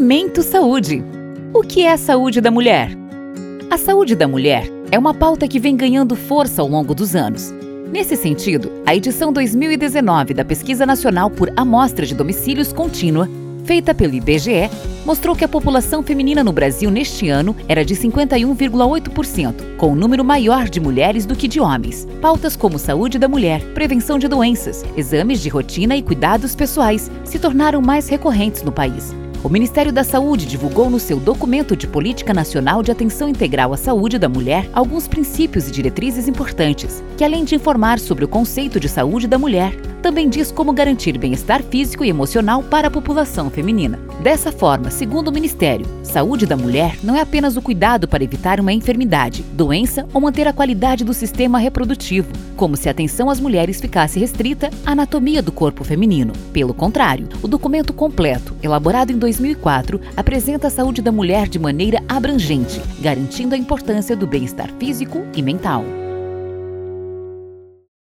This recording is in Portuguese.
Momento Saúde. O que é a saúde da mulher? A saúde da mulher é uma pauta que vem ganhando força ao longo dos anos. Nesse sentido, a edição 2019 da Pesquisa Nacional por Amostra de Domicílios Contínua, feita pelo IBGE, mostrou que a população feminina no Brasil neste ano era de 51,8%, com um número maior de mulheres do que de homens. Pautas como saúde da mulher, prevenção de doenças, exames de rotina e cuidados pessoais se tornaram mais recorrentes no país. O Ministério da Saúde divulgou no seu documento de Política Nacional de Atenção Integral à Saúde da Mulher alguns princípios e diretrizes importantes, que além de informar sobre o conceito de saúde da mulher, também diz como garantir bem-estar físico e emocional para a população feminina. Dessa forma, segundo o Ministério, saúde da mulher não é apenas o cuidado para evitar uma enfermidade, doença ou manter a qualidade do sistema reprodutivo, como se a atenção às mulheres ficasse restrita à anatomia do corpo feminino. Pelo contrário, o documento completo, elaborado em 2004, apresenta a saúde da mulher de maneira abrangente, garantindo a importância do bem-estar físico e mental.